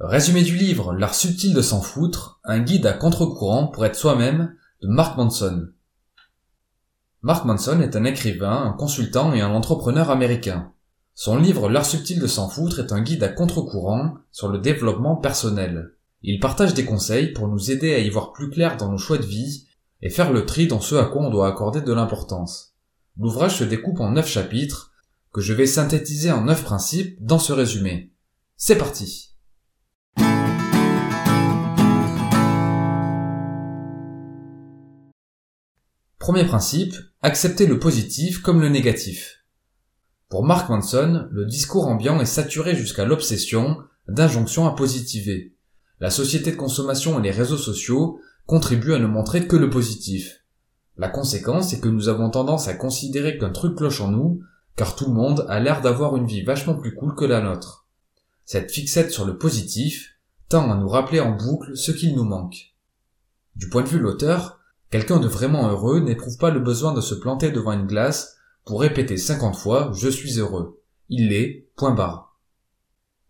Résumé du livre L'art subtil de s'en foutre, un guide à contre-courant pour être soi-même de Mark Manson. Mark Manson est un écrivain, un consultant et un entrepreneur américain. Son livre L'art subtil de s'en foutre est un guide à contre-courant sur le développement personnel. Il partage des conseils pour nous aider à y voir plus clair dans nos choix de vie et faire le tri dans ce à quoi on doit accorder de l'importance. L'ouvrage se découpe en neuf chapitres que je vais synthétiser en neuf principes dans ce résumé. C'est parti! Premier principe, accepter le positif comme le négatif. Pour Mark Manson, le discours ambiant est saturé jusqu'à l'obsession d'injonctions à positiver. La société de consommation et les réseaux sociaux contribuent à ne montrer que le positif. La conséquence est que nous avons tendance à considérer qu'un truc cloche en nous, car tout le monde a l'air d'avoir une vie vachement plus cool que la nôtre. Cette fixette sur le positif tend à nous rappeler en boucle ce qu'il nous manque. Du point de vue de l'auteur, Quelqu'un de vraiment heureux n'éprouve pas le besoin de se planter devant une glace pour répéter 50 fois je suis heureux. Il l'est, point barre.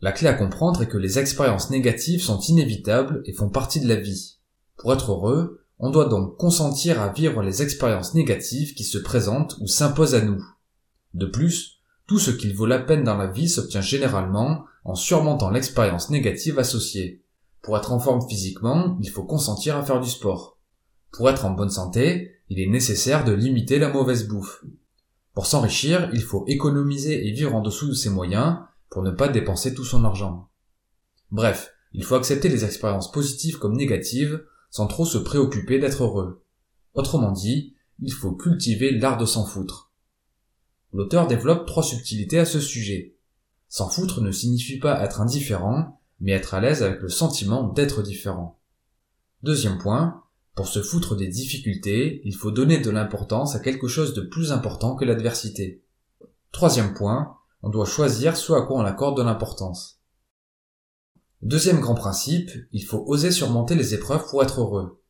La clé à comprendre est que les expériences négatives sont inévitables et font partie de la vie. Pour être heureux, on doit donc consentir à vivre les expériences négatives qui se présentent ou s'imposent à nous. De plus, tout ce qu'il vaut la peine dans la vie s'obtient généralement en surmontant l'expérience négative associée. Pour être en forme physiquement, il faut consentir à faire du sport. Pour être en bonne santé, il est nécessaire de limiter la mauvaise bouffe. Pour s'enrichir, il faut économiser et vivre en dessous de ses moyens pour ne pas dépenser tout son argent. Bref, il faut accepter les expériences positives comme négatives sans trop se préoccuper d'être heureux. Autrement dit, il faut cultiver l'art de s'en foutre. L'auteur développe trois subtilités à ce sujet. S'en foutre ne signifie pas être indifférent, mais être à l'aise avec le sentiment d'être différent. Deuxième point, pour se foutre des difficultés, il faut donner de l'importance à quelque chose de plus important que l'adversité. Troisième point, on doit choisir ce à quoi on accorde de l'importance. Deuxième grand principe, il faut oser surmonter les épreuves pour être heureux.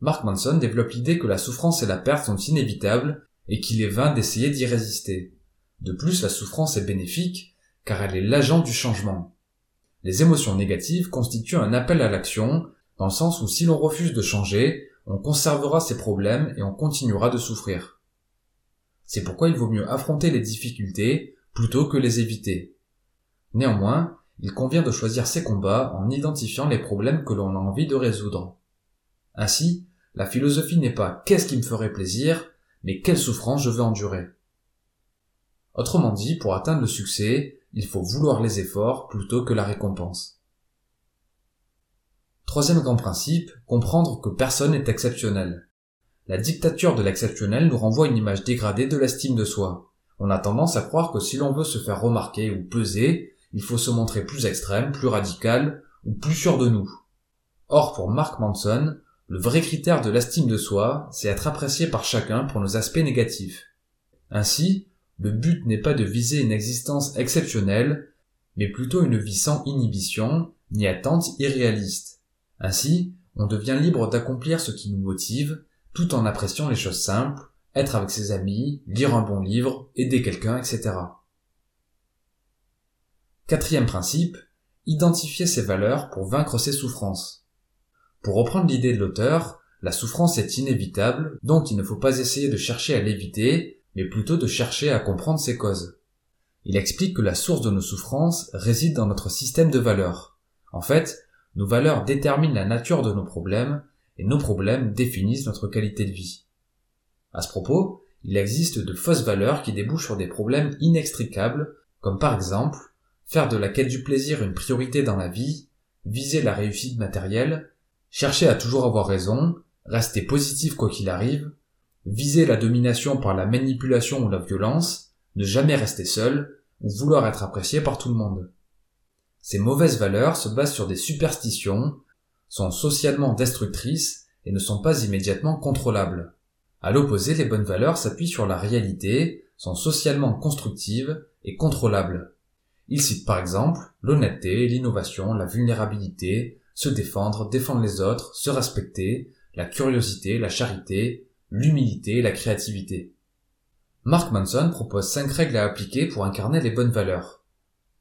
Mark Manson développe l'idée que la souffrance et la perte sont inévitables et qu'il est vain d'essayer d'y résister. De plus, la souffrance est bénéfique car elle est l'agent du changement. Les émotions négatives constituent un appel à l'action dans le sens où si l'on refuse de changer, on conservera ses problèmes et on continuera de souffrir. C'est pourquoi il vaut mieux affronter les difficultés plutôt que les éviter. Néanmoins, il convient de choisir ses combats en identifiant les problèmes que l'on a envie de résoudre. Ainsi, la philosophie n'est pas qu'est-ce qui me ferait plaisir, mais quelle souffrance je veux endurer. Autrement dit, pour atteindre le succès, il faut vouloir les efforts plutôt que la récompense. Troisième grand principe, comprendre que personne n'est exceptionnel. La dictature de l'exceptionnel nous renvoie une image dégradée de l'estime de soi. On a tendance à croire que si l'on veut se faire remarquer ou peser, il faut se montrer plus extrême, plus radical ou plus sûr de nous. Or, pour Mark Manson, le vrai critère de l'estime de soi, c'est être apprécié par chacun pour nos aspects négatifs. Ainsi, le but n'est pas de viser une existence exceptionnelle, mais plutôt une vie sans inhibition, ni attente irréaliste. Ainsi, on devient libre d'accomplir ce qui nous motive, tout en appréciant les choses simples, être avec ses amis, lire un bon livre, aider quelqu'un, etc. Quatrième principe, identifier ses valeurs pour vaincre ses souffrances. Pour reprendre l'idée de l'auteur, la souffrance est inévitable, donc il ne faut pas essayer de chercher à l'éviter, mais plutôt de chercher à comprendre ses causes. Il explique que la source de nos souffrances réside dans notre système de valeurs. En fait, nos valeurs déterminent la nature de nos problèmes et nos problèmes définissent notre qualité de vie. À ce propos, il existe de fausses valeurs qui débouchent sur des problèmes inextricables, comme par exemple faire de la quête du plaisir une priorité dans la vie, viser la réussite matérielle, chercher à toujours avoir raison, rester positif quoi qu'il arrive, viser la domination par la manipulation ou la violence, ne jamais rester seul, ou vouloir être apprécié par tout le monde. Ces mauvaises valeurs se basent sur des superstitions, sont socialement destructrices et ne sont pas immédiatement contrôlables. À l'opposé, les bonnes valeurs s'appuient sur la réalité, sont socialement constructives et contrôlables. Il cite par exemple l'honnêteté, l'innovation, la vulnérabilité, se défendre, défendre les autres, se respecter, la curiosité, la charité, l'humilité, la créativité. Mark Manson propose cinq règles à appliquer pour incarner les bonnes valeurs.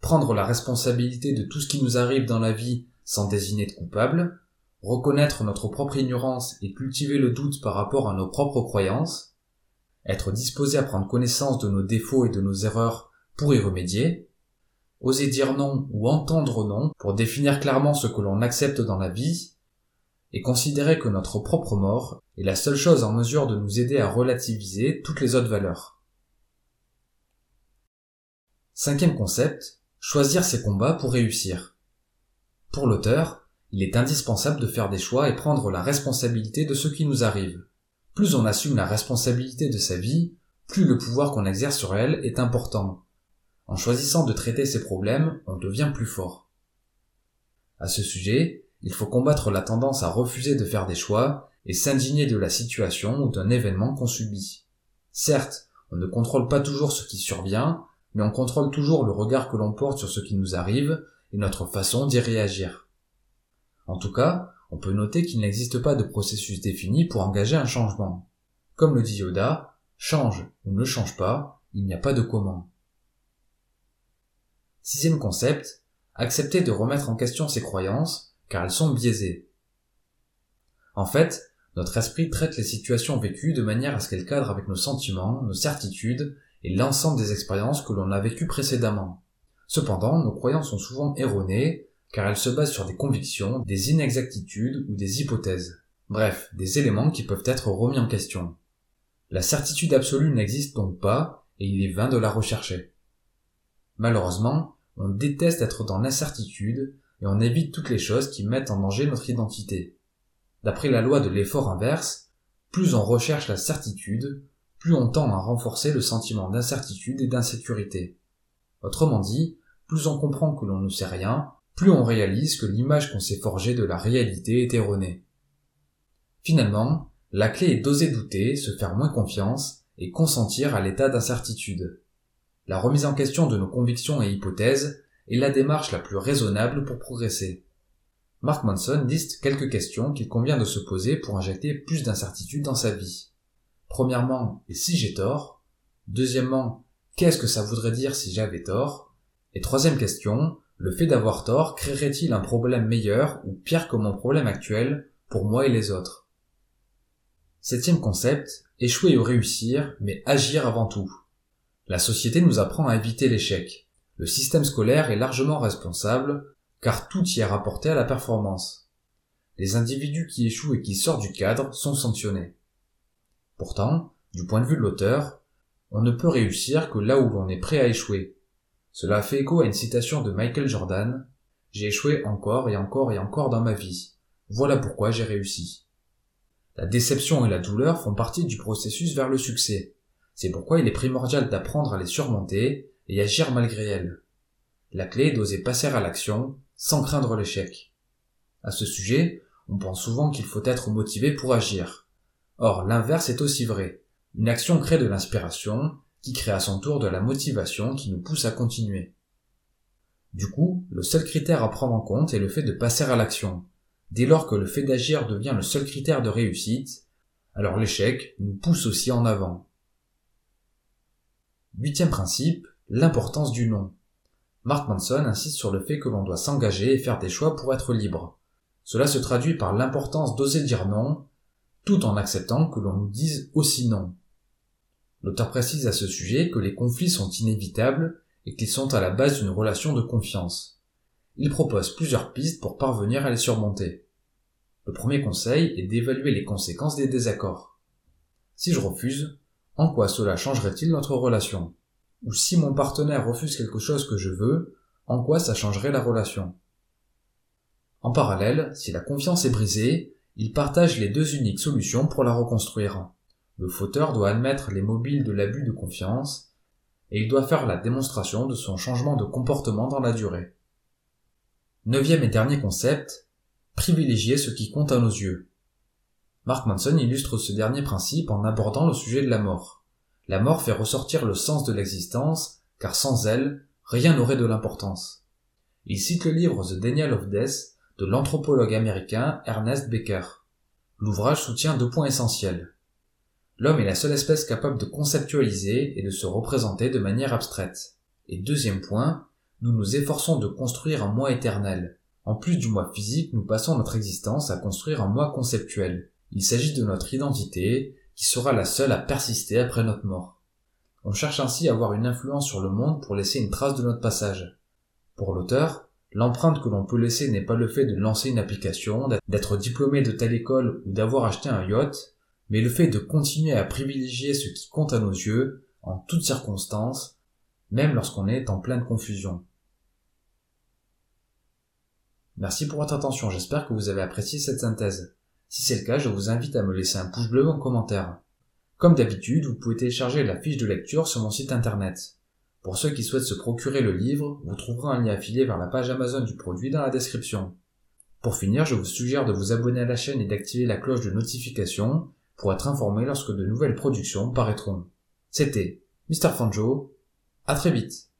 Prendre la responsabilité de tout ce qui nous arrive dans la vie sans désigner de coupable, reconnaître notre propre ignorance et cultiver le doute par rapport à nos propres croyances, être disposé à prendre connaissance de nos défauts et de nos erreurs pour y remédier, oser dire non ou entendre non pour définir clairement ce que l'on accepte dans la vie, et considérer que notre propre mort est la seule chose en mesure de nous aider à relativiser toutes les autres valeurs. Cinquième concept, choisir ses combats pour réussir. Pour l'auteur, il est indispensable de faire des choix et prendre la responsabilité de ce qui nous arrive. Plus on assume la responsabilité de sa vie, plus le pouvoir qu'on exerce sur elle est important. En choisissant de traiter ses problèmes, on devient plus fort. À ce sujet, il faut combattre la tendance à refuser de faire des choix et s'indigner de la situation ou d'un événement qu'on subit. Certes, on ne contrôle pas toujours ce qui survient, mais on contrôle toujours le regard que l'on porte sur ce qui nous arrive et notre façon d'y réagir. En tout cas, on peut noter qu'il n'existe pas de processus défini pour engager un changement. Comme le dit Yoda, change ou ne change pas, il n'y a pas de comment. Sixième concept, accepter de remettre en question ses croyances, car elles sont biaisées. En fait, notre esprit traite les situations vécues de manière à ce qu'elles cadrent avec nos sentiments, nos certitudes et l'ensemble des expériences que l'on a vécues précédemment. Cependant, nos croyances sont souvent erronées, car elle se base sur des convictions, des inexactitudes ou des hypothèses. Bref, des éléments qui peuvent être remis en question. La certitude absolue n'existe donc pas, et il est vain de la rechercher. Malheureusement, on déteste être dans l'incertitude, et on évite toutes les choses qui mettent en danger notre identité. D'après la loi de l'effort inverse, plus on recherche la certitude, plus on tend à renforcer le sentiment d'incertitude et d'insécurité. Autrement dit, plus on comprend que l'on ne sait rien, plus on réalise que l'image qu'on s'est forgée de la réalité est erronée. Finalement, la clé est d'oser douter, se faire moins confiance et consentir à l'état d'incertitude. La remise en question de nos convictions et hypothèses est la démarche la plus raisonnable pour progresser. Mark Manson liste quelques questions qu'il convient de se poser pour injecter plus d'incertitude dans sa vie. Premièrement, et si j'ai tort Deuxièmement, qu'est-ce que ça voudrait dire si j'avais tort? Et troisième question, le fait d'avoir tort créerait-il un problème meilleur ou pire que mon problème actuel pour moi et les autres? Septième concept, échouer ou réussir, mais agir avant tout. La société nous apprend à éviter l'échec. Le système scolaire est largement responsable, car tout y est rapporté à la performance. Les individus qui échouent et qui sortent du cadre sont sanctionnés. Pourtant, du point de vue de l'auteur, on ne peut réussir que là où l'on est prêt à échouer, cela fait écho à une citation de Michael Jordan. J'ai échoué encore et encore et encore dans ma vie. Voilà pourquoi j'ai réussi. La déception et la douleur font partie du processus vers le succès. C'est pourquoi il est primordial d'apprendre à les surmonter et agir malgré elles. La clé est d'oser passer à l'action sans craindre l'échec. À ce sujet, on pense souvent qu'il faut être motivé pour agir. Or, l'inverse est aussi vrai. Une action crée de l'inspiration, qui crée à son tour de la motivation qui nous pousse à continuer. Du coup, le seul critère à prendre en compte est le fait de passer à l'action. Dès lors que le fait d'agir devient le seul critère de réussite, alors l'échec nous pousse aussi en avant. Huitième principe, l'importance du non. Mark Manson insiste sur le fait que l'on doit s'engager et faire des choix pour être libre. Cela se traduit par l'importance d'oser dire non, tout en acceptant que l'on nous dise aussi non. L'auteur précise à ce sujet que les conflits sont inévitables et qu'ils sont à la base d'une relation de confiance. Il propose plusieurs pistes pour parvenir à les surmonter. Le premier conseil est d'évaluer les conséquences des désaccords. Si je refuse, en quoi cela changerait-il notre relation? Ou si mon partenaire refuse quelque chose que je veux, en quoi ça changerait la relation? En parallèle, si la confiance est brisée, il partage les deux uniques solutions pour la reconstruire. Le fauteur doit admettre les mobiles de l'abus de confiance et il doit faire la démonstration de son changement de comportement dans la durée. Neuvième et dernier concept, privilégier ce qui compte à nos yeux. Mark Manson illustre ce dernier principe en abordant le sujet de la mort. La mort fait ressortir le sens de l'existence, car sans elle, rien n'aurait de l'importance. Il cite le livre The Daniel of Death de l'anthropologue américain Ernest Becker. L'ouvrage soutient deux points essentiels. L'homme est la seule espèce capable de conceptualiser et de se représenter de manière abstraite. Et deuxième point, nous nous efforçons de construire un moi éternel. En plus du moi physique, nous passons notre existence à construire un moi conceptuel. Il s'agit de notre identité, qui sera la seule à persister après notre mort. On cherche ainsi à avoir une influence sur le monde pour laisser une trace de notre passage. Pour l'auteur, l'empreinte que l'on peut laisser n'est pas le fait de lancer une application, d'être diplômé de telle école ou d'avoir acheté un yacht, mais le fait de continuer à privilégier ce qui compte à nos yeux, en toutes circonstances, même lorsqu'on est en pleine confusion. Merci pour votre attention, j'espère que vous avez apprécié cette synthèse. Si c'est le cas, je vous invite à me laisser un pouce bleu en commentaire. Comme d'habitude, vous pouvez télécharger la fiche de lecture sur mon site internet. Pour ceux qui souhaitent se procurer le livre, vous trouverez un lien affilié vers la page Amazon du produit dans la description. Pour finir, je vous suggère de vous abonner à la chaîne et d'activer la cloche de notification pour être informé lorsque de nouvelles productions paraîtront. C'était Mr. Fanjo. À très vite.